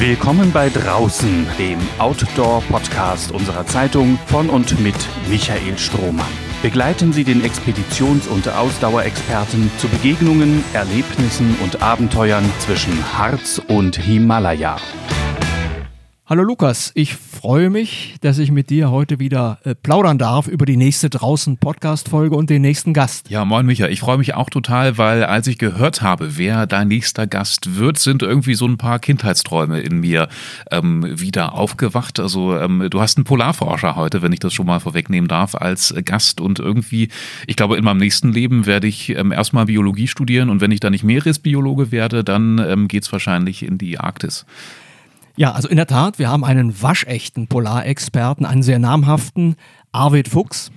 Willkommen bei Draußen, dem Outdoor-Podcast unserer Zeitung von und mit Michael Strohmann. Begleiten Sie den Expeditions- und Ausdauerexperten zu Begegnungen, Erlebnissen und Abenteuern zwischen Harz und Himalaya. Hallo Lukas, ich freue mich, dass ich mit dir heute wieder äh, plaudern darf über die nächste draußen Podcast-Folge und den nächsten Gast. Ja, moin Micha, ich freue mich auch total, weil als ich gehört habe, wer dein nächster Gast wird, sind irgendwie so ein paar Kindheitsträume in mir ähm, wieder aufgewacht. Also ähm, du hast einen Polarforscher heute, wenn ich das schon mal vorwegnehmen darf, als Gast und irgendwie, ich glaube, in meinem nächsten Leben werde ich ähm, erstmal Biologie studieren und wenn ich dann nicht Meeresbiologe werde, dann ähm, geht wahrscheinlich in die Arktis. Ja, also in der Tat, wir haben einen waschechten Polarexperten, einen sehr namhaften, Arvid Fuchs.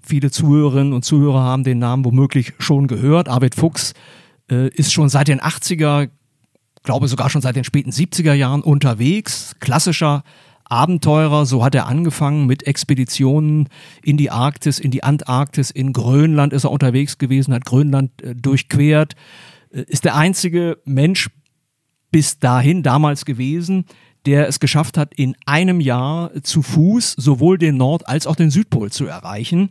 Viele Zuhörerinnen und Zuhörer haben den Namen womöglich schon gehört. Arvid Fuchs äh, ist schon seit den 80er, glaube sogar schon seit den späten 70er Jahren unterwegs. Klassischer Abenteurer, so hat er angefangen mit Expeditionen in die Arktis, in die Antarktis, in Grönland ist er unterwegs gewesen, hat Grönland äh, durchquert, äh, ist der einzige Mensch bis dahin damals gewesen, der es geschafft hat, in einem Jahr zu Fuß sowohl den Nord- als auch den Südpol zu erreichen.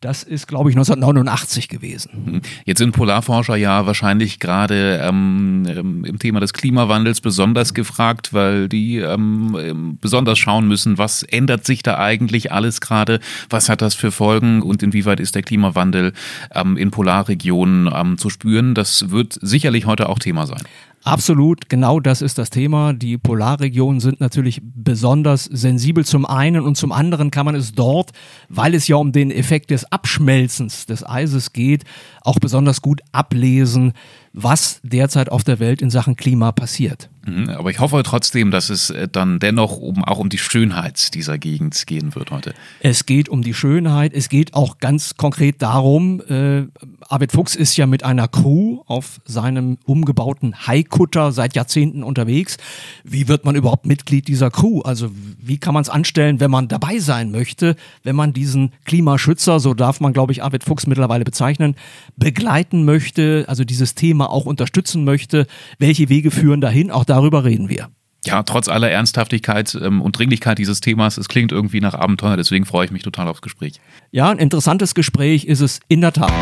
Das ist, glaube ich, 1989 gewesen. Mhm. Jetzt sind Polarforscher ja wahrscheinlich gerade ähm, ähm, im Thema des Klimawandels besonders gefragt, weil die ähm, ähm, besonders schauen müssen, was ändert sich da eigentlich alles gerade, was hat das für Folgen und inwieweit ist der Klimawandel ähm, in Polarregionen ähm, zu spüren. Das wird sicherlich heute auch Thema sein. Absolut, genau das ist das Thema. Die Polarregionen sind natürlich besonders sensibel zum einen und zum anderen kann man es dort, weil es ja um den Effekt des Abschmelzens des Eises geht, auch besonders gut ablesen, was derzeit auf der Welt in Sachen Klima passiert. Mhm, aber ich hoffe trotzdem, dass es äh, dann dennoch um, auch um die Schönheit dieser Gegend gehen wird heute. Es geht um die Schönheit, es geht auch ganz konkret darum, äh, Arvid Fuchs ist ja mit einer Crew auf seinem umgebauten Haikutter seit Jahrzehnten unterwegs. Wie wird man überhaupt Mitglied dieser Crew? Also wie kann man es anstellen, wenn man dabei sein möchte, wenn man diesen Klimaschützer, so darf man glaube ich Arvid Fuchs mittlerweile bezeichnen, begleiten möchte, also dieses Thema auch unterstützen möchte, welche Wege führen dahin, auch darüber reden wir. Ja, trotz aller Ernsthaftigkeit ähm, und Dringlichkeit dieses Themas, es klingt irgendwie nach Abenteuer, deswegen freue ich mich total aufs Gespräch. Ja, ein interessantes Gespräch ist es in der Tat.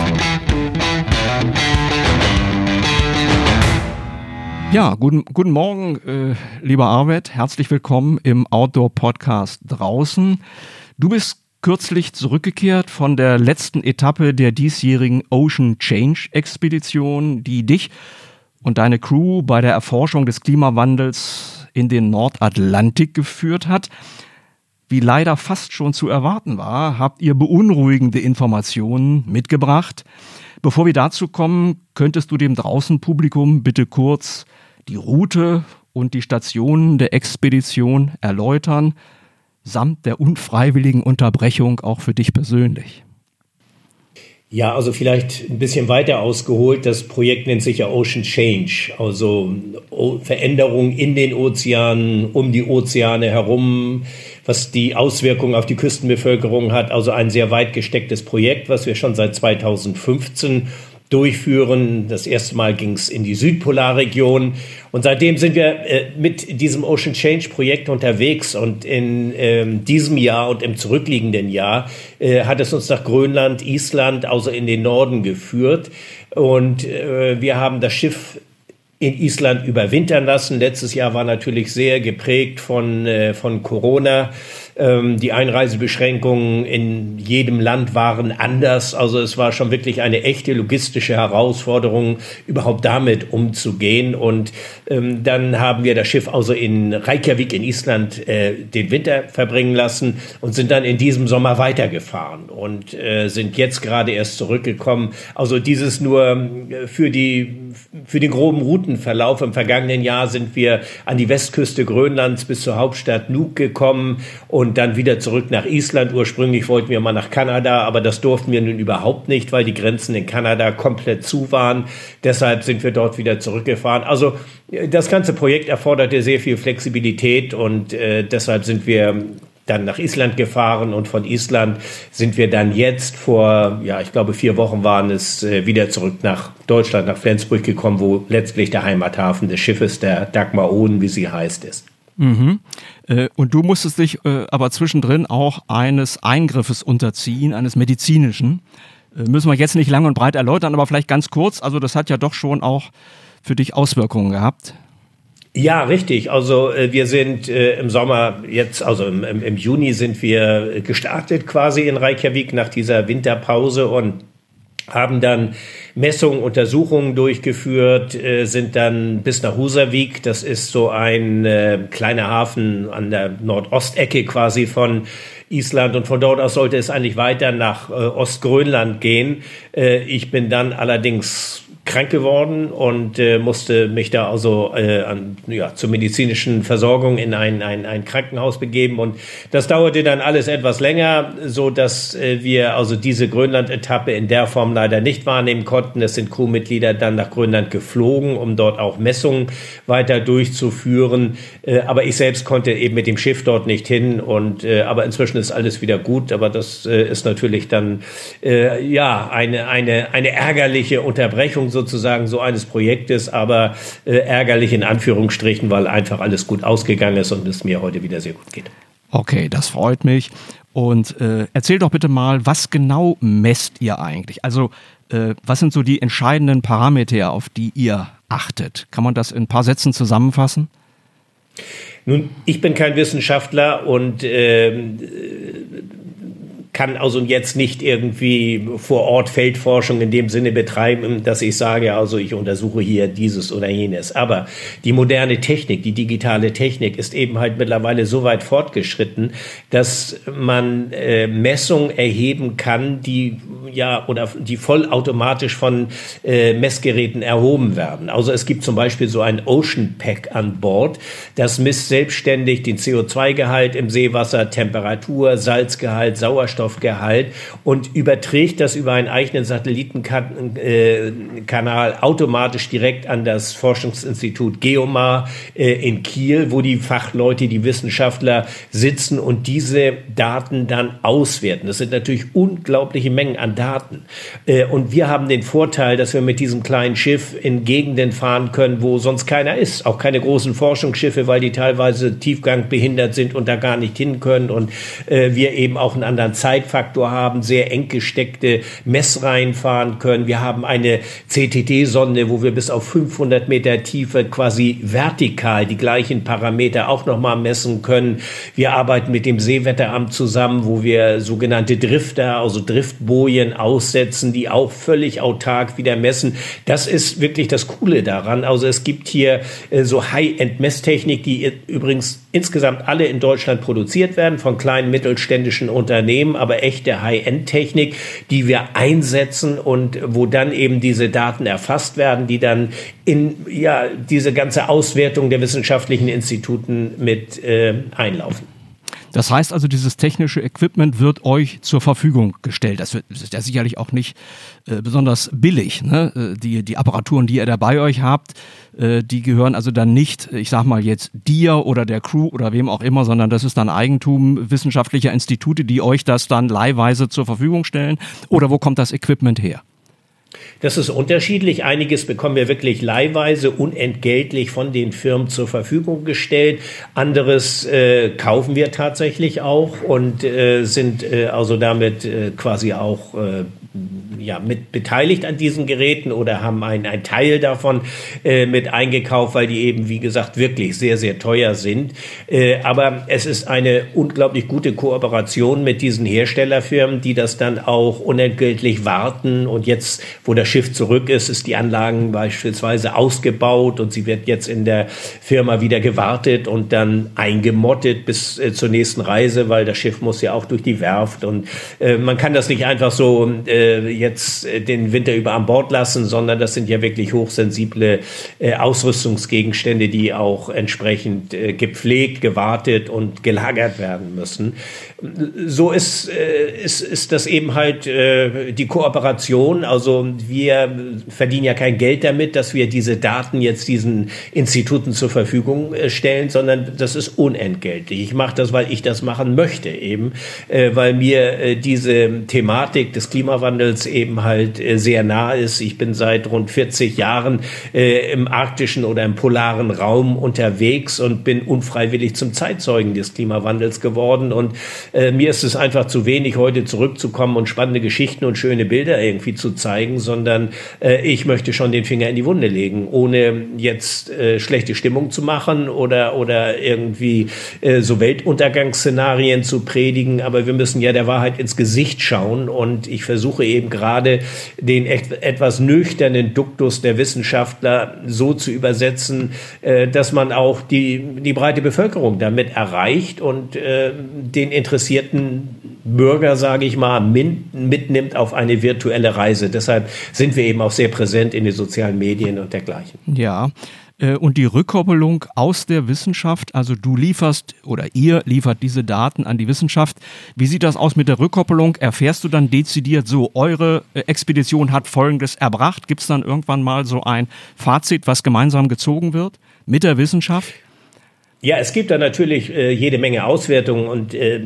Ja, guten, guten Morgen, äh, lieber Arvid. Herzlich willkommen im Outdoor-Podcast draußen. Du bist kürzlich zurückgekehrt von der letzten Etappe der diesjährigen Ocean Change Expedition, die dich und deine Crew bei der Erforschung des Klimawandels in den Nordatlantik geführt hat. Wie leider fast schon zu erwarten war, habt ihr beunruhigende Informationen mitgebracht. Bevor wir dazu kommen, könntest du dem Draußenpublikum bitte kurz die Route und die Stationen der Expedition erläutern samt der unfreiwilligen Unterbrechung auch für dich persönlich? Ja, also vielleicht ein bisschen weiter ausgeholt. Das Projekt nennt sich ja Ocean Change, also Veränderungen in den Ozeanen, um die Ozeane herum, was die Auswirkungen auf die Küstenbevölkerung hat. Also ein sehr weit gestecktes Projekt, was wir schon seit 2015 durchführen. Das erste Mal ging es in die Südpolarregion und seitdem sind wir äh, mit diesem Ocean Change Projekt unterwegs und in ähm, diesem Jahr und im zurückliegenden Jahr äh, hat es uns nach Grönland, Island, also in den Norden geführt und äh, wir haben das Schiff in Island überwintern lassen. Letztes Jahr war natürlich sehr geprägt von, äh, von Corona. Ähm, die Einreisebeschränkungen in jedem Land waren anders. Also es war schon wirklich eine echte logistische Herausforderung, überhaupt damit umzugehen. Und ähm, dann haben wir das Schiff also in Reykjavik in Island äh, den Winter verbringen lassen und sind dann in diesem Sommer weitergefahren und äh, sind jetzt gerade erst zurückgekommen. Also dieses nur äh, für die für den groben Routenverlauf. Im vergangenen Jahr sind wir an die Westküste Grönlands bis zur Hauptstadt Nuuk gekommen und und dann wieder zurück nach Island. Ursprünglich wollten wir mal nach Kanada, aber das durften wir nun überhaupt nicht, weil die Grenzen in Kanada komplett zu waren. Deshalb sind wir dort wieder zurückgefahren. Also das ganze Projekt erforderte sehr viel Flexibilität und äh, deshalb sind wir dann nach Island gefahren und von Island sind wir dann jetzt vor, ja, ich glaube vier Wochen waren es, äh, wieder zurück nach Deutschland, nach Flensburg gekommen, wo letztlich der Heimathafen des Schiffes, der Dagmar Ohn, wie sie heißt, ist. Mhm. Äh, und du musstest dich äh, aber zwischendrin auch eines Eingriffes unterziehen, eines medizinischen. Äh, müssen wir jetzt nicht lang und breit erläutern, aber vielleicht ganz kurz. Also das hat ja doch schon auch für dich Auswirkungen gehabt. Ja, richtig. Also äh, wir sind äh, im Sommer jetzt, also im, im, im, Juni sind wir gestartet quasi in Reykjavik nach dieser Winterpause und haben dann Messungen, Untersuchungen durchgeführt, äh, sind dann bis nach Husavik, das ist so ein äh, kleiner Hafen an der Nordostecke quasi von Island und von dort aus sollte es eigentlich weiter nach äh, Ostgrönland gehen. Äh, ich bin dann allerdings krank geworden und äh, musste mich da also äh, an, ja, zur medizinischen Versorgung in ein, ein, ein Krankenhaus begeben. Und das dauerte dann alles etwas länger, so dass äh, wir also diese Grönland-Etappe in der Form leider nicht wahrnehmen konnten. Es sind Crewmitglieder dann nach Grönland geflogen, um dort auch Messungen weiter durchzuführen, äh, aber ich selbst konnte eben mit dem Schiff dort nicht hin und äh, aber inzwischen ist alles wieder gut, aber das äh, ist natürlich dann äh, ja eine eine eine ärgerliche Unterbrechung sozusagen so eines Projektes, aber äh, ärgerlich in Anführungsstrichen, weil einfach alles gut ausgegangen ist und es mir heute wieder sehr gut geht. Okay, das freut mich. Und äh, erzähl doch bitte mal, was genau messt ihr eigentlich? Also, äh, was sind so die entscheidenden Parameter, auf die ihr achtet? Kann man das in ein paar Sätzen zusammenfassen? Nun, ich bin kein Wissenschaftler und äh, kann also jetzt nicht irgendwie vor Ort Feldforschung in dem Sinne betreiben, dass ich sage, also ich untersuche hier dieses oder jenes. Aber die moderne Technik, die digitale Technik ist eben halt mittlerweile so weit fortgeschritten, dass man äh, Messungen erheben kann, die ja oder die vollautomatisch von äh, Messgeräten erhoben werden. Also es gibt zum Beispiel so ein Ocean Pack an Bord, das misst selbstständig den CO2-Gehalt im Seewasser, Temperatur, Salzgehalt, Sauerstoff Sauerstoffgehalt und überträgt das über einen eigenen Satellitenkanal automatisch direkt an das Forschungsinstitut Geomar äh, in Kiel, wo die Fachleute, die Wissenschaftler sitzen und diese Daten dann auswerten. Das sind natürlich unglaubliche Mengen an Daten. Äh, und wir haben den Vorteil, dass wir mit diesem kleinen Schiff in Gegenden fahren können, wo sonst keiner ist. Auch keine großen Forschungsschiffe, weil die teilweise tiefgangbehindert sind und da gar nicht hin können und äh, wir eben auch einen anderen Zeit Zeitfaktor haben, sehr eng gesteckte Messreihen fahren können. Wir haben eine CTT-Sonde, wo wir bis auf 500 Meter Tiefe quasi vertikal die gleichen Parameter auch nochmal messen können. Wir arbeiten mit dem Seewetteramt zusammen, wo wir sogenannte Drifter, also Driftbojen aussetzen, die auch völlig autark wieder messen. Das ist wirklich das Coole daran. Also es gibt hier äh, so High-End-Messtechnik, die übrigens insgesamt alle in Deutschland produziert werden von kleinen mittelständischen Unternehmen, aber echte High-End-Technik, die wir einsetzen und wo dann eben diese Daten erfasst werden, die dann in ja diese ganze Auswertung der wissenschaftlichen Instituten mit äh, einlaufen. Das heißt also, dieses technische Equipment wird euch zur Verfügung gestellt. Das, wird, das ist ja sicherlich auch nicht äh, besonders billig. Ne? Äh, die, die Apparaturen, die ihr da bei euch habt, äh, die gehören also dann nicht, ich sag mal jetzt dir oder der Crew oder wem auch immer, sondern das ist dann Eigentum wissenschaftlicher Institute, die euch das dann leihweise zur Verfügung stellen. Oder wo kommt das Equipment her? Das ist unterschiedlich. Einiges bekommen wir wirklich leihweise unentgeltlich von den Firmen zur Verfügung gestellt. Anderes äh, kaufen wir tatsächlich auch und äh, sind äh, also damit äh, quasi auch äh, ja, mit beteiligt an diesen Geräten oder haben einen, einen Teil davon äh, mit eingekauft, weil die eben, wie gesagt, wirklich sehr, sehr teuer sind. Aber es ist eine unglaublich gute Kooperation mit diesen Herstellerfirmen, die das dann auch unentgeltlich warten. Und jetzt, wo das Schiff zurück ist, ist die Anlagen beispielsweise ausgebaut und sie wird jetzt in der Firma wieder gewartet und dann eingemottet bis äh, zur nächsten Reise, weil das Schiff muss ja auch durch die Werft und äh, man kann das nicht einfach so äh, jetzt äh, den Winter über an Bord lassen, sondern das sind ja wirklich hochsensible äh, Ausrüstungsgegenstände, die auch entsprechend äh, gepflegt, gewartet und gelagert werden müssen. So ist, ist, ist das eben halt die Kooperation. Also wir verdienen ja kein Geld damit, dass wir diese Daten jetzt diesen Instituten zur Verfügung äh, stellen, sondern das ist unentgeltlich. Ich mache das, weil ich das machen möchte eben, äh, weil mir äh, diese Thematik des Klimawandels eben halt sehr nah ist. Ich bin seit rund 40 Jahren im arktischen oder im polaren Raum unterwegs und bin unfreiwillig zum Zeitzeugen des Klimawandels geworden. Und mir ist es einfach zu wenig, heute zurückzukommen und spannende Geschichten und schöne Bilder irgendwie zu zeigen, sondern äh, ich möchte schon den Finger in die Wunde legen, ohne jetzt äh, schlechte Stimmung zu machen oder, oder irgendwie äh, so Weltuntergangsszenarien zu predigen. Aber wir müssen ja der Wahrheit ins Gesicht schauen und ich versuche eben gerade den etwas nüchternen Duktus der Wissenschaftler so zu übersetzen, äh, dass man auch die, die breite Bevölkerung damit erreicht und äh, den interessierten Bürger, sage ich mal, mitnimmt auf eine virtuelle Reise. Deshalb sind wir eben auch sehr präsent in den sozialen Medien und dergleichen. Ja, äh, und die Rückkoppelung aus der Wissenschaft, also du lieferst oder ihr liefert diese Daten an die Wissenschaft. Wie sieht das aus mit der Rückkoppelung? Erfährst du dann dezidiert so, eure äh, Expedition hat Folgendes erbracht? Gibt es dann irgendwann mal so ein Fazit, was gemeinsam gezogen wird mit der Wissenschaft? Ja, es gibt da natürlich äh, jede Menge Auswertungen und äh,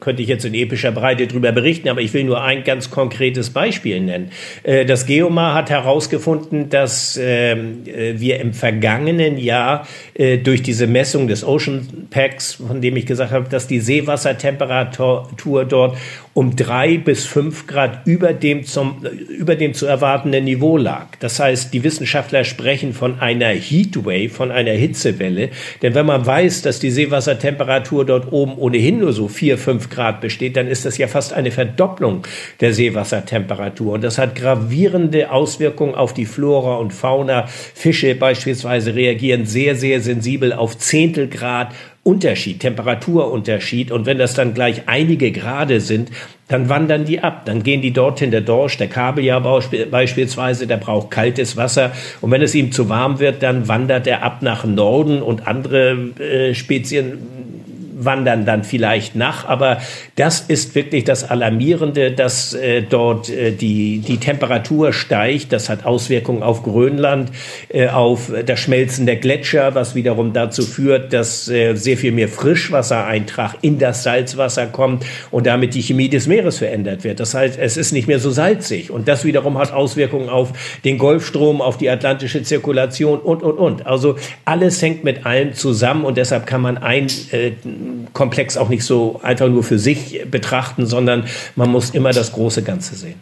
könnte ich jetzt in epischer Breite drüber berichten, aber ich will nur ein ganz konkretes Beispiel nennen. Äh, das Geomar hat herausgefunden, dass ähm, äh, wir im vergangenen Jahr äh, durch diese Messung des Ocean Packs, von dem ich gesagt habe, dass die Seewassertemperatur dort um drei bis fünf Grad über dem, zum, über dem zu erwartenden Niveau lag. Das heißt, die Wissenschaftler sprechen von einer Heatwave, von einer Hitzewelle. Denn wenn man weiß, dass die Seewassertemperatur dort oben ohnehin nur so vier, fünf Grad besteht, dann ist das ja fast eine Verdopplung der Seewassertemperatur. Und das hat gravierende Auswirkungen auf die Flora und Fauna. Fische beispielsweise reagieren sehr, sehr sensibel auf Zehntelgrad Unterschied, Temperaturunterschied. Und wenn das dann gleich einige Grade sind, dann wandern die ab. Dann gehen die dorthin. Der Dorsch, der Kabeljau beispielsweise, der braucht kaltes Wasser. Und wenn es ihm zu warm wird, dann wandert er ab nach Norden und andere äh, Spezien wandern dann vielleicht nach. Aber das ist wirklich das Alarmierende, dass äh, dort äh, die, die Temperatur steigt. Das hat Auswirkungen auf Grönland, äh, auf das Schmelzen der Gletscher, was wiederum dazu führt, dass äh, sehr viel mehr Frischwassereintrag in das Salzwasser kommt und damit die Chemie des Meeres verändert wird. Das heißt, es ist nicht mehr so salzig. Und das wiederum hat Auswirkungen auf den Golfstrom, auf die atlantische Zirkulation und, und, und. Also alles hängt mit allem zusammen und deshalb kann man ein äh, Komplex auch nicht so einfach nur für sich betrachten, sondern man muss immer das große Ganze sehen.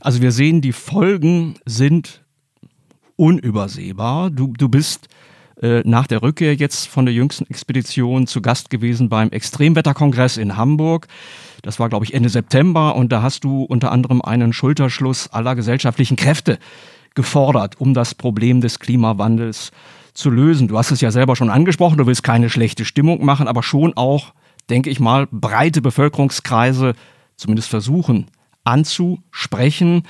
Also wir sehen, die Folgen sind unübersehbar. Du, du bist äh, nach der Rückkehr jetzt von der jüngsten Expedition zu Gast gewesen beim Extremwetterkongress in Hamburg. Das war, glaube ich, Ende September und da hast du unter anderem einen Schulterschluss aller gesellschaftlichen Kräfte gefordert, um das Problem des Klimawandels zu lösen. Du hast es ja selber schon angesprochen, du willst keine schlechte Stimmung machen, aber schon auch, denke ich mal, breite Bevölkerungskreise zumindest versuchen anzusprechen.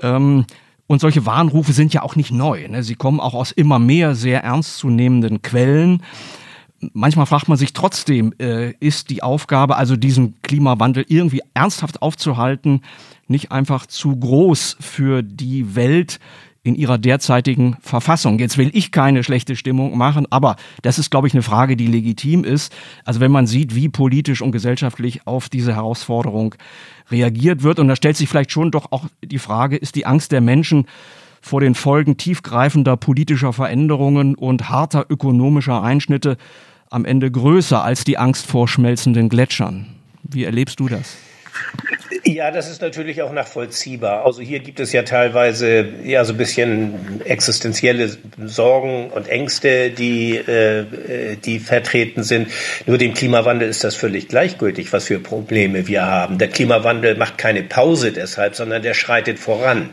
Ähm, und solche Warnrufe sind ja auch nicht neu. Ne? Sie kommen auch aus immer mehr sehr ernstzunehmenden Quellen. Manchmal fragt man sich trotzdem, äh, ist die Aufgabe, also diesen Klimawandel irgendwie ernsthaft aufzuhalten, nicht einfach zu groß für die Welt, in ihrer derzeitigen Verfassung. Jetzt will ich keine schlechte Stimmung machen, aber das ist, glaube ich, eine Frage, die legitim ist. Also wenn man sieht, wie politisch und gesellschaftlich auf diese Herausforderung reagiert wird, und da stellt sich vielleicht schon doch auch die Frage, ist die Angst der Menschen vor den Folgen tiefgreifender politischer Veränderungen und harter ökonomischer Einschnitte am Ende größer als die Angst vor schmelzenden Gletschern? Wie erlebst du das? Ja, das ist natürlich auch nachvollziehbar. Also hier gibt es ja teilweise ja so ein bisschen existenzielle Sorgen und Ängste, die äh, die vertreten sind. Nur dem Klimawandel ist das völlig gleichgültig, was für Probleme wir haben. Der Klimawandel macht keine Pause deshalb, sondern der schreitet voran.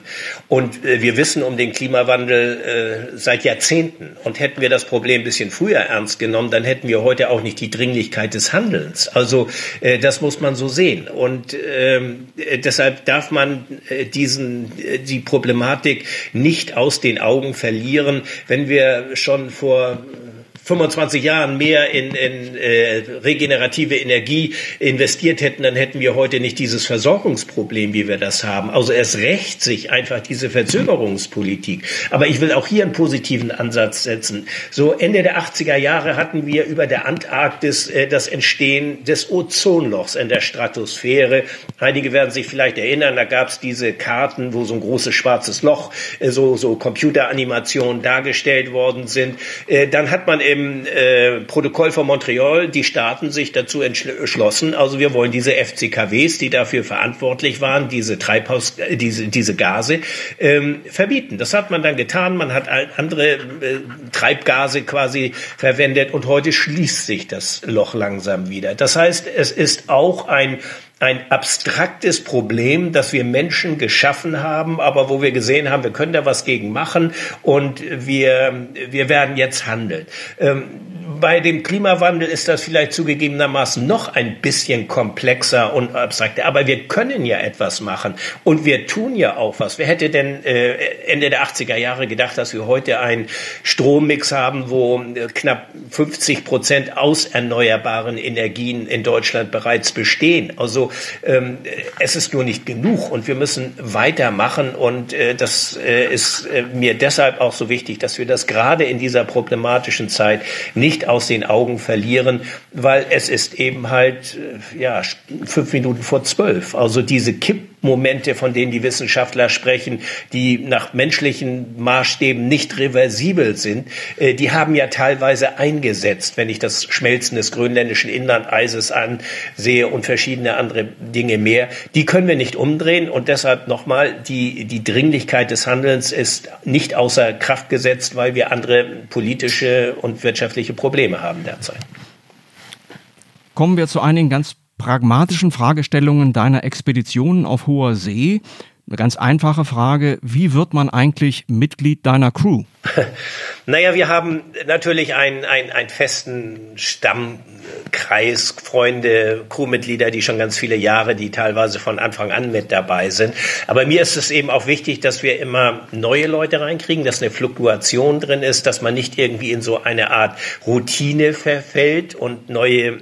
Und äh, wir wissen um den Klimawandel äh, seit Jahrzehnten. Und hätten wir das Problem ein bisschen früher ernst genommen, dann hätten wir heute auch nicht die Dringlichkeit des Handelns. Also äh, das muss man so sehen. Und äh, ähm, äh, deshalb darf man äh, diesen, äh, die Problematik nicht aus den Augen verlieren. Wenn wir schon vor 25 Jahren mehr in, in äh, regenerative Energie investiert hätten, dann hätten wir heute nicht dieses Versorgungsproblem, wie wir das haben. Also es rächt sich einfach diese Verzögerungspolitik. Aber ich will auch hier einen positiven Ansatz setzen. So Ende der 80er Jahre hatten wir über der Antarktis äh, das Entstehen des Ozonlochs in der Stratosphäre. Einige werden sich vielleicht erinnern, da gab es diese Karten, wo so ein großes schwarzes Loch, äh, so, so Computeranimationen dargestellt worden sind. Äh, dann hat man im äh, Protokoll von Montreal die Staaten sich dazu entschlossen, also wir wollen diese FCKWs, die dafür verantwortlich waren, diese Treibhaus, äh, diese, diese Gase ähm, verbieten. Das hat man dann getan. Man hat andere äh, Treibgase quasi verwendet und heute schließt sich das Loch langsam wieder. Das heißt, es ist auch ein ein abstraktes Problem, das wir Menschen geschaffen haben, aber wo wir gesehen haben, wir können da was gegen machen und wir, wir werden jetzt handeln. Ähm, bei dem Klimawandel ist das vielleicht zugegebenermaßen noch ein bisschen komplexer und abstrakter. Aber wir können ja etwas machen und wir tun ja auch was. Wer hätte denn äh, Ende der 80er Jahre gedacht, dass wir heute einen Strommix haben, wo äh, knapp 50 Prozent aus erneuerbaren Energien in Deutschland bereits bestehen? Also ähm, es ist nur nicht genug und wir müssen weitermachen und äh, das äh, ist äh, mir deshalb auch so wichtig, dass wir das gerade in dieser problematischen Zeit nicht aus den Augen verlieren, weil es ist eben halt, äh, ja, fünf Minuten vor zwölf. Also diese Kippmomente, von denen die Wissenschaftler sprechen, die nach menschlichen Maßstäben nicht reversibel sind, äh, die haben ja teilweise eingesetzt, wenn ich das Schmelzen des grönländischen Inlandeises ansehe und verschiedene andere Dinge mehr. Die können wir nicht umdrehen und deshalb nochmal, die, die Dringlichkeit des Handelns ist nicht außer Kraft gesetzt, weil wir andere politische und wirtschaftliche Probleme haben derzeit. Kommen wir zu einigen ganz pragmatischen Fragestellungen deiner Expeditionen auf hoher See. Eine ganz einfache Frage, wie wird man eigentlich Mitglied deiner Crew? naja, wir haben natürlich einen, einen, einen festen Stammkreis, Freunde, Crewmitglieder, die schon ganz viele Jahre, die teilweise von Anfang an mit dabei sind. Aber mir ist es eben auch wichtig, dass wir immer neue Leute reinkriegen, dass eine Fluktuation drin ist, dass man nicht irgendwie in so eine Art Routine verfällt und neue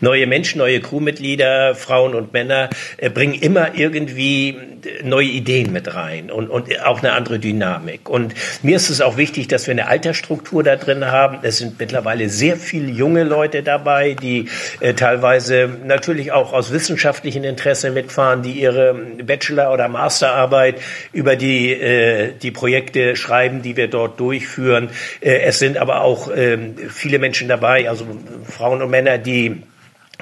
neue Menschen, neue Crewmitglieder, Frauen und Männer äh, bringen immer irgendwie neue Ideen mit rein und, und auch eine andere Dynamik. Und mir ist es auch wichtig, dass wir eine Altersstruktur da drin haben. Es sind mittlerweile sehr viele junge Leute dabei, die äh, teilweise natürlich auch aus wissenschaftlichen Interessen mitfahren, die ihre Bachelor- oder Masterarbeit über die, äh, die Projekte schreiben, die wir dort durchführen. Äh, es sind aber auch äh, viele Menschen dabei, also Frauen und Männer, die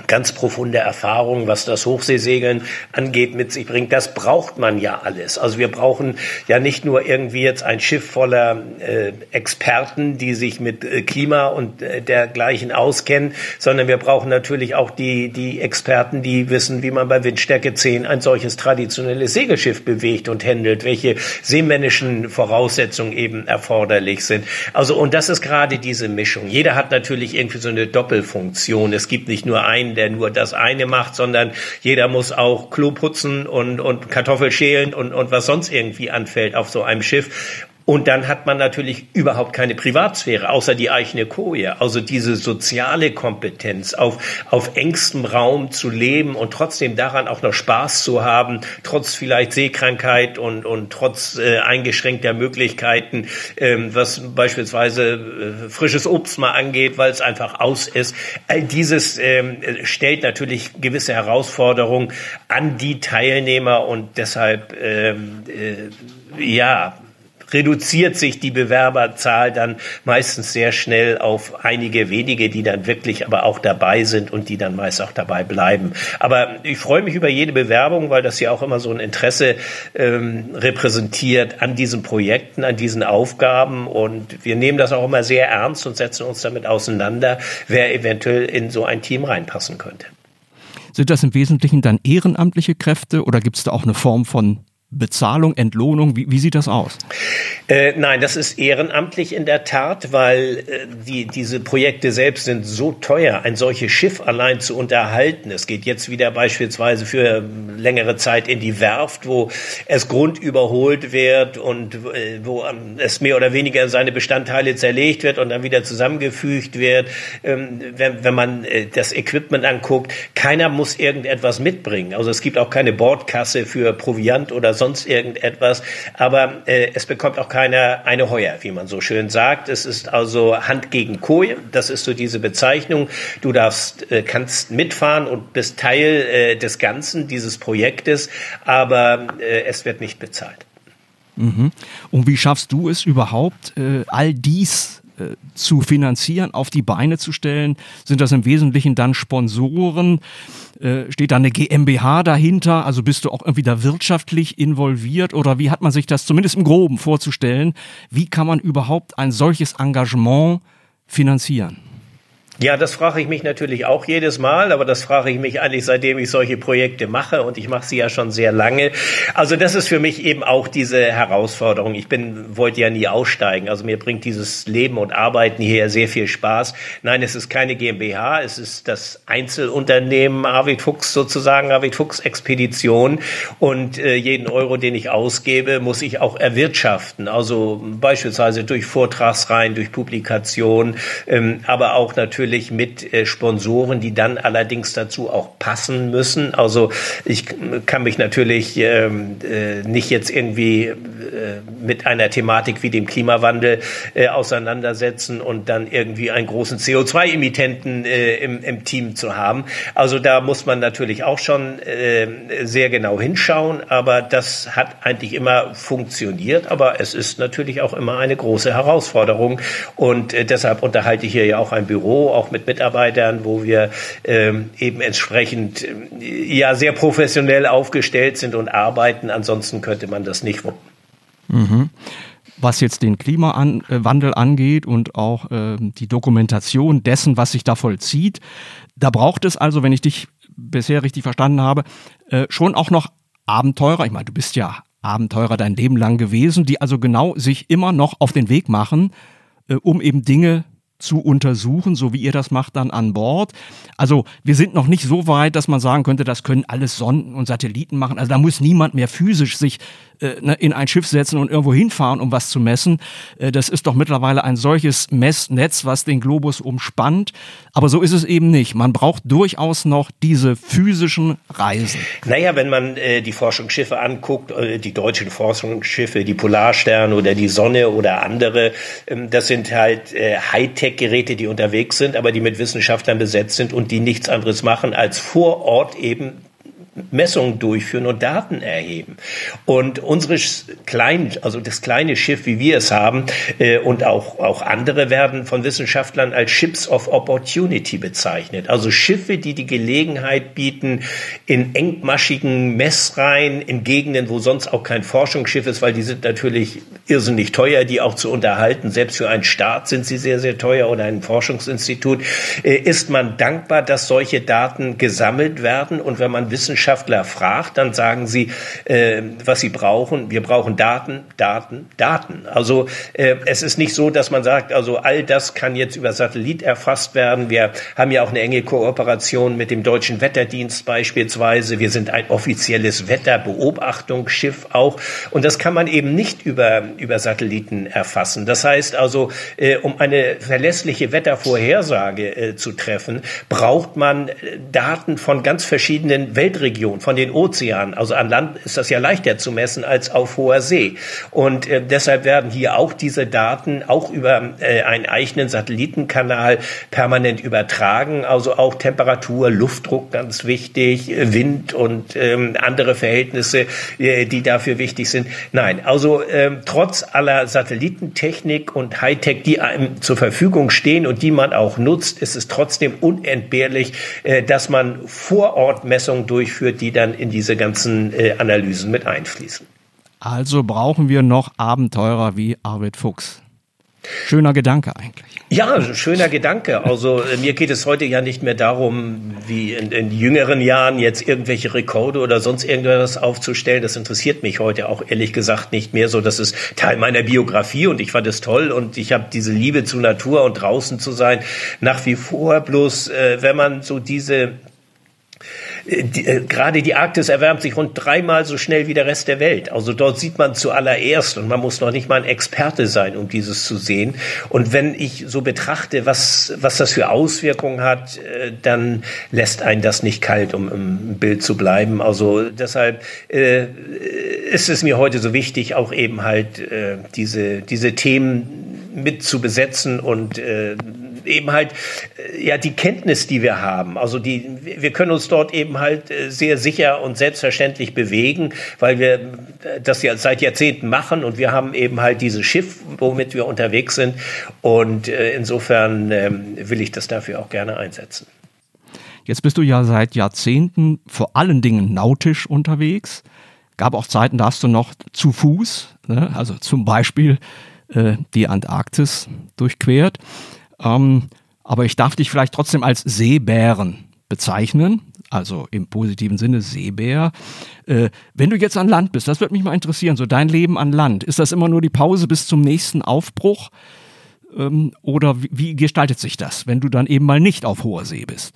ganz profunde Erfahrung, was das Hochseesegeln angeht, mit sich bringt. Das braucht man ja alles. Also wir brauchen ja nicht nur irgendwie jetzt ein Schiff voller äh, Experten, die sich mit äh, Klima und äh, dergleichen auskennen, sondern wir brauchen natürlich auch die, die Experten, die wissen, wie man bei Windstärke 10 ein solches traditionelles Segelschiff bewegt und händelt, welche seemännischen Voraussetzungen eben erforderlich sind. Also, und das ist gerade diese Mischung. Jeder hat natürlich irgendwie so eine Doppelfunktion. Es gibt nicht nur einen, der nur das eine macht, sondern jeder muss auch Klo putzen und, und Kartoffel schälen und, und was sonst irgendwie anfällt auf so einem Schiff. Und dann hat man natürlich überhaupt keine Privatsphäre, außer die eigene Koje. Also diese soziale Kompetenz, auf, auf engstem Raum zu leben und trotzdem daran auch noch Spaß zu haben, trotz vielleicht Seekrankheit und, und trotz äh, eingeschränkter Möglichkeiten, ähm, was beispielsweise äh, frisches Obst mal angeht, weil es einfach aus ist. All dieses ähm, stellt natürlich gewisse Herausforderungen an die Teilnehmer und deshalb ähm, äh, ja, reduziert sich die Bewerberzahl dann meistens sehr schnell auf einige wenige, die dann wirklich aber auch dabei sind und die dann meist auch dabei bleiben. Aber ich freue mich über jede Bewerbung, weil das ja auch immer so ein Interesse ähm, repräsentiert an diesen Projekten, an diesen Aufgaben und wir nehmen das auch immer sehr ernst und setzen uns damit auseinander, wer eventuell in so ein Team reinpassen könnte. Sind das im Wesentlichen dann ehrenamtliche Kräfte oder gibt es da auch eine Form von Bezahlung, Entlohnung? Wie, wie sieht das aus? Äh, nein, das ist ehrenamtlich in der Tat, weil äh, die, diese Projekte selbst sind so teuer, ein solches Schiff allein zu unterhalten. Es geht jetzt wieder beispielsweise für längere Zeit in die Werft, wo es grundüberholt wird und äh, wo es mehr oder weniger in seine Bestandteile zerlegt wird und dann wieder zusammengefügt wird. Ähm, wenn, wenn man äh, das Equipment anguckt, keiner muss irgendetwas mitbringen. Also es gibt auch keine Bordkasse für Proviant oder sonst irgendetwas, aber äh, es bekommt auch keiner eine Heuer, wie man so schön sagt. Es ist also Hand gegen Koje, das ist so diese Bezeichnung. Du darfst, äh, kannst mitfahren und bist Teil äh, des Ganzen, dieses Projektes, aber äh, es wird nicht bezahlt. Mhm. Und wie schaffst du es überhaupt, äh, all dies zu finanzieren, auf die Beine zu stellen? Sind das im Wesentlichen dann Sponsoren? Äh, steht da eine GmbH dahinter? Also bist du auch irgendwie da wirtschaftlich involviert? Oder wie hat man sich das zumindest im Groben vorzustellen? Wie kann man überhaupt ein solches Engagement finanzieren? Ja, das frage ich mich natürlich auch jedes Mal, aber das frage ich mich eigentlich, seitdem ich solche Projekte mache und ich mache sie ja schon sehr lange. Also das ist für mich eben auch diese Herausforderung. Ich bin, wollte ja nie aussteigen. Also mir bringt dieses Leben und Arbeiten hier sehr viel Spaß. Nein, es ist keine GmbH, es ist das Einzelunternehmen Arvid Fuchs sozusagen, Arvid Fuchs Expedition und äh, jeden Euro, den ich ausgebe, muss ich auch erwirtschaften. Also beispielsweise durch Vortragsreihen, durch Publikation, ähm, aber auch natürlich natürlich mit äh, Sponsoren, die dann allerdings dazu auch passen müssen. Also ich kann mich natürlich ähm, äh, nicht jetzt irgendwie äh, mit einer Thematik wie dem Klimawandel äh, auseinandersetzen und dann irgendwie einen großen CO2-Emittenten äh, im, im Team zu haben. Also da muss man natürlich auch schon äh, sehr genau hinschauen, aber das hat eigentlich immer funktioniert, aber es ist natürlich auch immer eine große Herausforderung und deshalb unterhalte ich hier ja auch ein Büro, auch mit Mitarbeitern, wo wir ähm, eben entsprechend äh, ja sehr professionell aufgestellt sind und arbeiten. Ansonsten könnte man das nicht wuppen. Mhm. Was jetzt den Klimawandel angeht und auch äh, die Dokumentation dessen, was sich da vollzieht, da braucht es also, wenn ich dich bisher richtig verstanden habe, äh, schon auch noch Abenteurer. Ich meine, du bist ja Abenteurer dein Leben lang gewesen, die also genau sich immer noch auf den Weg machen, äh, um eben Dinge zu untersuchen, so wie ihr das macht dann an Bord. Also wir sind noch nicht so weit, dass man sagen könnte, das können alles Sonden und Satelliten machen. Also da muss niemand mehr physisch sich äh, ne, in ein Schiff setzen und irgendwo hinfahren, um was zu messen. Äh, das ist doch mittlerweile ein solches Messnetz, was den Globus umspannt. Aber so ist es eben nicht. Man braucht durchaus noch diese physischen Reisen. Naja, wenn man äh, die Forschungsschiffe anguckt, äh, die deutschen Forschungsschiffe, die Polarstern oder die Sonne oder andere, ähm, das sind halt äh, Hightech-Geräte, die unterwegs sind, aber die mit Wissenschaftlern besetzt sind und die nichts anderes machen, als vor Ort eben Messungen durchführen und Daten erheben. Und unsere kleinen, also das kleine Schiff, wie wir es haben, äh, und auch, auch andere werden von Wissenschaftlern als Ships of Opportunity bezeichnet. Also Schiffe, die die Gelegenheit bieten, in engmaschigen Messreihen, in Gegenden, wo sonst auch kein Forschungsschiff ist, weil die sind natürlich irrsinnig teuer, die auch zu unterhalten. Selbst für einen Staat sind sie sehr, sehr teuer oder ein Forschungsinstitut. Äh, ist man dankbar, dass solche Daten gesammelt werden und wenn man Wissenschaftler Wissenschaftler fragt, dann sagen sie, äh, was sie brauchen. Wir brauchen Daten, Daten, Daten. Also äh, es ist nicht so, dass man sagt, also all das kann jetzt über Satellit erfasst werden. Wir haben ja auch eine enge Kooperation mit dem Deutschen Wetterdienst beispielsweise. Wir sind ein offizielles Wetterbeobachtungsschiff auch. Und das kann man eben nicht über, über Satelliten erfassen. Das heißt also, äh, um eine verlässliche Wettervorhersage äh, zu treffen, braucht man äh, Daten von ganz verschiedenen Weltregionen. Region, von den Ozeanen. Also an Land ist das ja leichter zu messen als auf hoher See. Und äh, deshalb werden hier auch diese Daten auch über äh, einen eigenen Satellitenkanal permanent übertragen. Also auch Temperatur, Luftdruck ganz wichtig, äh, Wind und ähm, andere Verhältnisse, äh, die dafür wichtig sind. Nein, also ähm, trotz aller Satellitentechnik und Hightech, die einem zur Verfügung stehen und die man auch nutzt, ist es trotzdem unentbehrlich, äh, dass man vor Ort Messungen durchführt durchführt, die dann in diese ganzen äh, Analysen mit einfließen. Also brauchen wir noch Abenteurer wie Arvid Fuchs. Schöner Gedanke eigentlich. Ja, schöner Gedanke. Also äh, mir geht es heute ja nicht mehr darum, wie in, in jüngeren Jahren jetzt irgendwelche Rekorde oder sonst irgendwas aufzustellen. Das interessiert mich heute auch ehrlich gesagt nicht mehr so. Das ist Teil meiner Biografie und ich fand es toll und ich habe diese Liebe zu Natur und draußen zu sein nach wie vor. Bloß äh, wenn man so diese die, äh, gerade die Arktis erwärmt sich rund dreimal so schnell wie der Rest der Welt. Also dort sieht man zuallererst und man muss noch nicht mal ein Experte sein, um dieses zu sehen. Und wenn ich so betrachte, was, was das für Auswirkungen hat, äh, dann lässt einen das nicht kalt, um im Bild zu bleiben. Also deshalb äh, ist es mir heute so wichtig, auch eben halt äh, diese, diese Themen mit zu besetzen und äh, eben halt äh, ja die Kenntnis, die wir haben. Also die, wir können uns dort eben halt äh, sehr sicher und selbstverständlich bewegen, weil wir äh, das ja seit Jahrzehnten machen und wir haben eben halt dieses Schiff, womit wir unterwegs sind. Und insofern ähm, will ich das dafür auch gerne einsetzen. Jetzt bist du ja seit Jahrzehnten vor allen Dingen nautisch unterwegs. Gab auch Zeiten, da hast du noch zu Fuß, ne? also zum Beispiel äh, die Antarktis durchquert. Ähm, aber ich darf dich vielleicht trotzdem als Seebären bezeichnen, also im positiven Sinne Seebär. Äh, wenn du jetzt an Land bist, das würde mich mal interessieren, so dein Leben an Land, ist das immer nur die Pause bis zum nächsten Aufbruch? Ähm, oder wie, wie gestaltet sich das, wenn du dann eben mal nicht auf hoher See bist?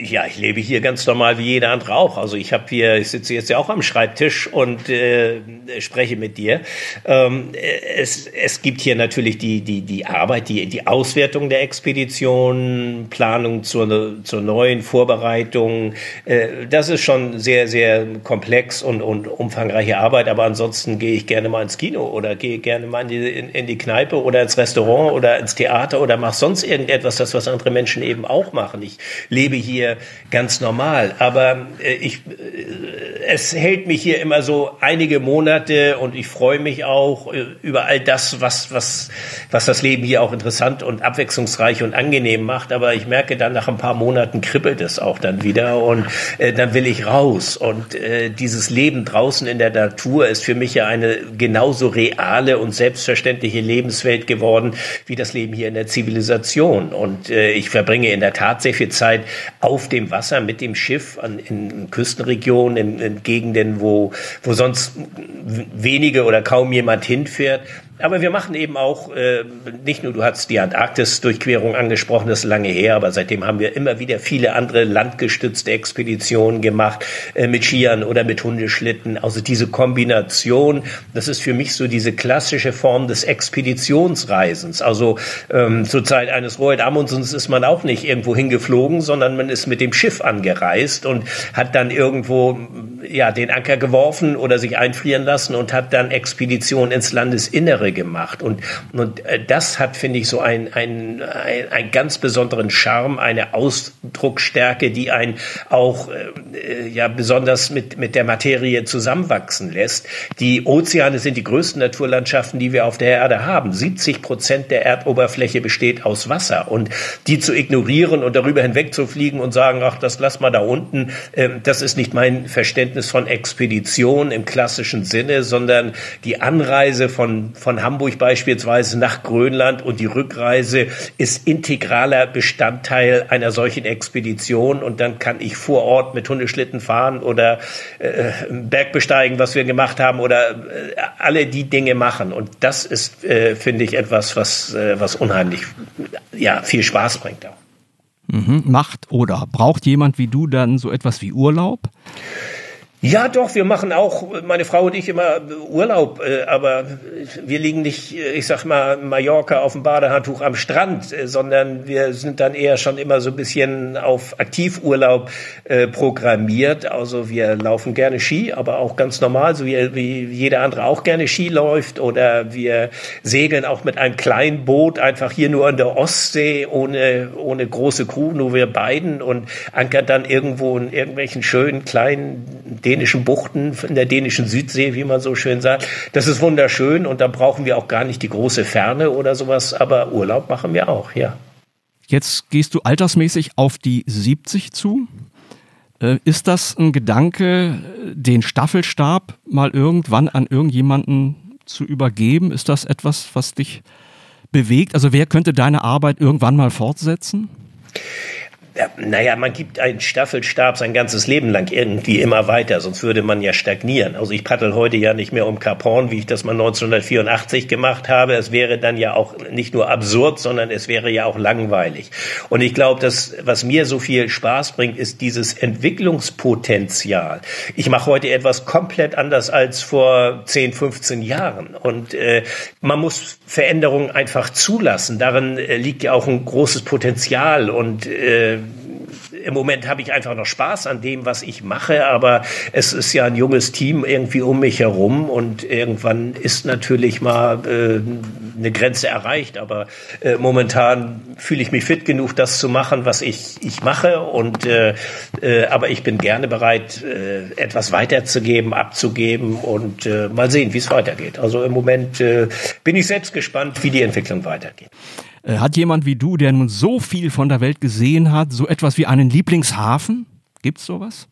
Ja, ich lebe hier ganz normal wie jeder andere auch. Also ich habe hier, ich sitze jetzt ja auch am Schreibtisch und äh, spreche mit dir. Ähm, es, es gibt hier natürlich die, die, die Arbeit, die, die Auswertung der Expedition, Planung zur, zur neuen Vorbereitung. Äh, das ist schon sehr, sehr komplex und, und umfangreiche Arbeit. Aber ansonsten gehe ich gerne mal ins Kino oder gehe gerne mal in die, in, in die Kneipe oder ins Restaurant oder ins Theater oder mache sonst irgendetwas, das was andere Menschen eben auch machen. Ich lebe hier ganz normal. Aber äh, ich, äh, es hält mich hier immer so einige Monate und ich freue mich auch äh, über all das, was, was, was das Leben hier auch interessant und abwechslungsreich und angenehm macht. Aber ich merke dann nach ein paar Monaten kribbelt es auch dann wieder und äh, dann will ich raus. Und äh, dieses Leben draußen in der Natur ist für mich ja eine genauso reale und selbstverständliche Lebenswelt geworden wie das Leben hier in der Zivilisation. Und äh, ich verbringe in der Tat sehr viel Zeit auf dem Wasser mit dem Schiff an, in Küstenregionen, in, in Gegenden, wo, wo sonst wenige oder kaum jemand hinfährt aber wir machen eben auch, äh, nicht nur, du hast die Antarktis-Durchquerung angesprochen, das ist lange her, aber seitdem haben wir immer wieder viele andere landgestützte Expeditionen gemacht, äh, mit Skiern oder mit Hundeschlitten. Also diese Kombination, das ist für mich so diese klassische Form des Expeditionsreisens. Also ähm, zur Zeit eines Roald Amundsens ist man auch nicht irgendwo hingeflogen, sondern man ist mit dem Schiff angereist und hat dann irgendwo ja, den Anker geworfen oder sich einfrieren lassen und hat dann Expedition ins Landesinnere Jahre gemacht. Und, und äh, das hat, finde ich, so einen ein, ein ganz besonderen Charme, eine Ausdrucksstärke, die einen auch äh, ja besonders mit, mit der Materie zusammenwachsen lässt. Die Ozeane sind die größten Naturlandschaften, die wir auf der Erde haben. 70 Prozent der Erdoberfläche besteht aus Wasser. Und die zu ignorieren und darüber hinweg zu fliegen und sagen, ach, das lass mal da unten, äh, das ist nicht mein Verständnis von Expedition im klassischen Sinne, sondern die Anreise von, von Hamburg beispielsweise nach Grönland und die Rückreise ist integraler Bestandteil einer solchen Expedition und dann kann ich vor Ort mit Hundeschlitten fahren oder äh, Berg besteigen, was wir gemacht haben oder äh, alle die Dinge machen und das ist, äh, finde ich, etwas, was, äh, was unheimlich ja, viel Spaß bringt auch. Mhm. Macht oder braucht jemand wie du dann so etwas wie Urlaub? Ja, doch, wir machen auch, meine Frau und ich, immer Urlaub, äh, aber wir liegen nicht, ich sag mal, Mallorca auf dem Badehandtuch am Strand, äh, sondern wir sind dann eher schon immer so ein bisschen auf Aktivurlaub äh, programmiert. Also wir laufen gerne Ski, aber auch ganz normal, so wie, wie jeder andere auch gerne Ski läuft. Oder wir segeln auch mit einem kleinen Boot einfach hier nur an der Ostsee, ohne, ohne große Crew, nur wir beiden und ankern dann irgendwo in irgendwelchen schönen kleinen dänischen Buchten, in der dänischen Südsee, wie man so schön sagt. Das ist wunderschön und da brauchen wir auch gar nicht die große Ferne oder sowas, aber Urlaub machen wir auch, ja. Jetzt gehst du altersmäßig auf die 70 zu. Äh, ist das ein Gedanke, den Staffelstab mal irgendwann an irgendjemanden zu übergeben? Ist das etwas, was dich bewegt? Also wer könnte deine Arbeit irgendwann mal fortsetzen? Ja, naja, man gibt einen Staffelstab sein ganzes Leben lang irgendwie immer weiter, sonst würde man ja stagnieren. Also ich paddel heute ja nicht mehr um Cap Horn, wie ich das mal 1984 gemacht habe. Es wäre dann ja auch nicht nur absurd, sondern es wäre ja auch langweilig. Und ich glaube, dass was mir so viel Spaß bringt, ist dieses Entwicklungspotenzial. Ich mache heute etwas komplett anders als vor 10, 15 Jahren. Und äh, man muss Veränderungen einfach zulassen. Darin äh, liegt ja auch ein großes Potenzial und äh, im Moment habe ich einfach noch Spaß an dem, was ich mache, aber es ist ja ein junges Team irgendwie um mich herum und irgendwann ist natürlich mal äh, eine Grenze erreicht, aber äh, momentan fühle ich mich fit genug, das zu machen, was ich, ich mache und äh, äh, aber ich bin gerne bereit, äh, etwas weiterzugeben, abzugeben und äh, mal sehen, wie es weitergeht. Also im Moment äh, bin ich selbst gespannt, wie die Entwicklung weitergeht. Äh, hat jemand wie du, der nun so viel von der Welt gesehen hat, so etwas wie einen Lieblingshafen? Gibt's sowas?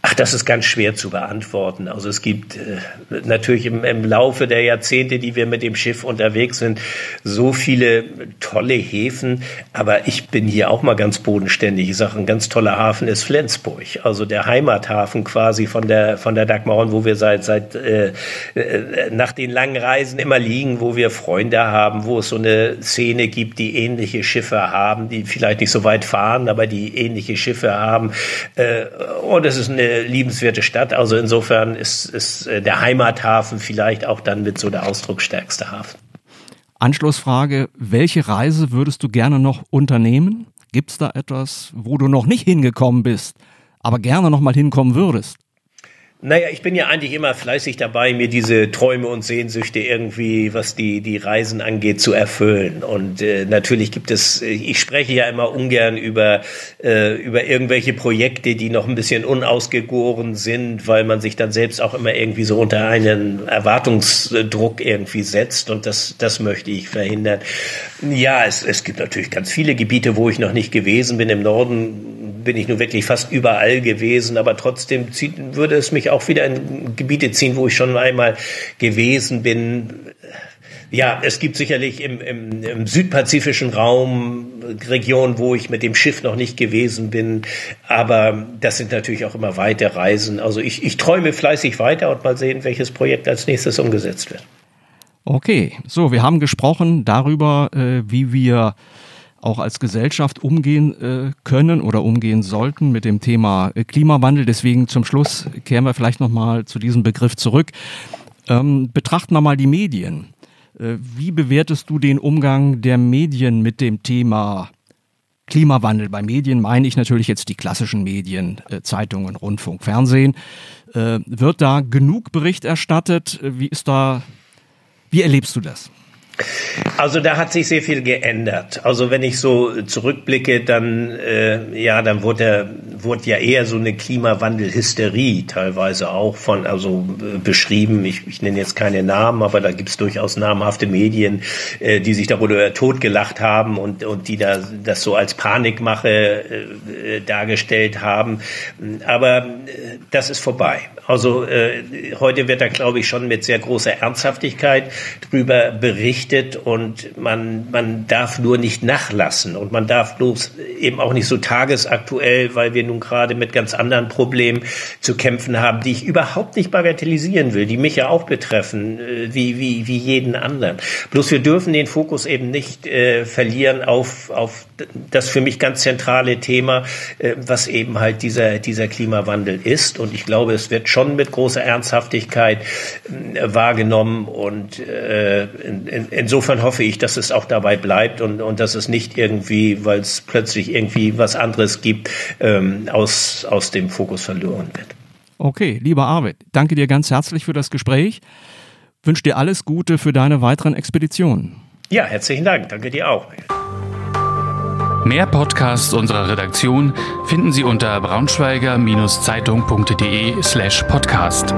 Ach, das ist ganz schwer zu beantworten. Also es gibt äh, natürlich im, im, Laufe der Jahrzehnte, die wir mit dem Schiff unterwegs sind, so viele tolle Häfen. Aber ich bin hier auch mal ganz bodenständig. Ich sage, ein ganz toller Hafen ist Flensburg. Also der Heimathafen quasi von der, von der Dagmar, wo wir seit, seit äh, äh, nach den langen Reisen immer liegen, wo wir Freunde haben, wo es so eine Szene gibt, die ähnliche Schiffe haben, die vielleicht nicht so weit fahren, aber die ähnliche Schiffe haben. Äh, und es ist ist eine liebenswerte Stadt. Also insofern ist, ist äh, der Heimathafen vielleicht auch dann mit so der ausdrucksstärkste Hafen. Anschlussfrage, welche Reise würdest du gerne noch unternehmen? Gibt es da etwas, wo du noch nicht hingekommen bist, aber gerne noch mal hinkommen würdest? Naja, ich bin ja eigentlich immer fleißig dabei, mir diese Träume und Sehnsüchte irgendwie, was die, die Reisen angeht, zu erfüllen. Und äh, natürlich gibt es, äh, ich spreche ja immer ungern über, äh, über irgendwelche Projekte, die noch ein bisschen unausgegoren sind, weil man sich dann selbst auch immer irgendwie so unter einen Erwartungsdruck irgendwie setzt. Und das, das möchte ich verhindern. Ja, es, es gibt natürlich ganz viele Gebiete, wo ich noch nicht gewesen bin. Im Norden bin ich nur wirklich fast überall gewesen, aber trotzdem zieht, würde es mich auch wieder in Gebiete ziehen, wo ich schon einmal gewesen bin. Ja, es gibt sicherlich im, im, im südpazifischen Raum Regionen, wo ich mit dem Schiff noch nicht gewesen bin. Aber das sind natürlich auch immer weite Reisen. Also ich, ich träume fleißig weiter und mal sehen, welches Projekt als nächstes umgesetzt wird. Okay, so, wir haben gesprochen darüber, äh, wie wir auch als Gesellschaft umgehen äh, können oder umgehen sollten mit dem Thema äh, Klimawandel. Deswegen zum Schluss kehren wir vielleicht nochmal zu diesem Begriff zurück. Ähm, betrachten wir mal die Medien. Äh, wie bewertest du den Umgang der Medien mit dem Thema Klimawandel? Bei Medien meine ich natürlich jetzt die klassischen Medien, äh, Zeitungen, Rundfunk, Fernsehen. Äh, wird da genug Bericht erstattet? Wie ist da, wie erlebst du das? Also da hat sich sehr viel geändert. Also wenn ich so zurückblicke, dann äh, ja, dann wurde, wurde ja eher so eine Klimawandelhysterie teilweise auch von also äh, beschrieben. Ich, ich nenne jetzt keine Namen, aber da gibt es durchaus namhafte Medien, äh, die sich darüber totgelacht haben und und die da das so als Panikmache äh, dargestellt haben. Aber äh, das ist vorbei. Also äh, heute wird da glaube ich schon mit sehr großer Ernsthaftigkeit drüber berichtet berichtet und man, man darf nur nicht nachlassen und man darf bloß eben auch nicht so tagesaktuell, weil wir nun gerade mit ganz anderen Problemen zu kämpfen haben, die ich überhaupt nicht bagatellisieren will, die mich ja auch betreffen, äh, wie, wie, wie jeden anderen. Bloß wir dürfen den Fokus eben nicht äh, verlieren auf, auf das für mich ganz zentrale Thema, äh, was eben halt dieser, dieser Klimawandel ist. Und ich glaube, es wird schon mit großer Ernsthaftigkeit äh, wahrgenommen und äh, in, in, insofern hoffe ich, dass es auch dabei bleibt und, und dass es nicht irgendwie, weil es plötzlich irgendwie was anderes gibt, ähm, aus, aus dem Fokus verloren wird. Okay, lieber Arvid, danke dir ganz herzlich für das Gespräch. Wünsche dir alles Gute für deine weiteren Expeditionen. Ja, herzlichen Dank. Danke dir auch. Mehr Podcasts unserer Redaktion finden Sie unter braunschweiger-zeitung.de slash podcast.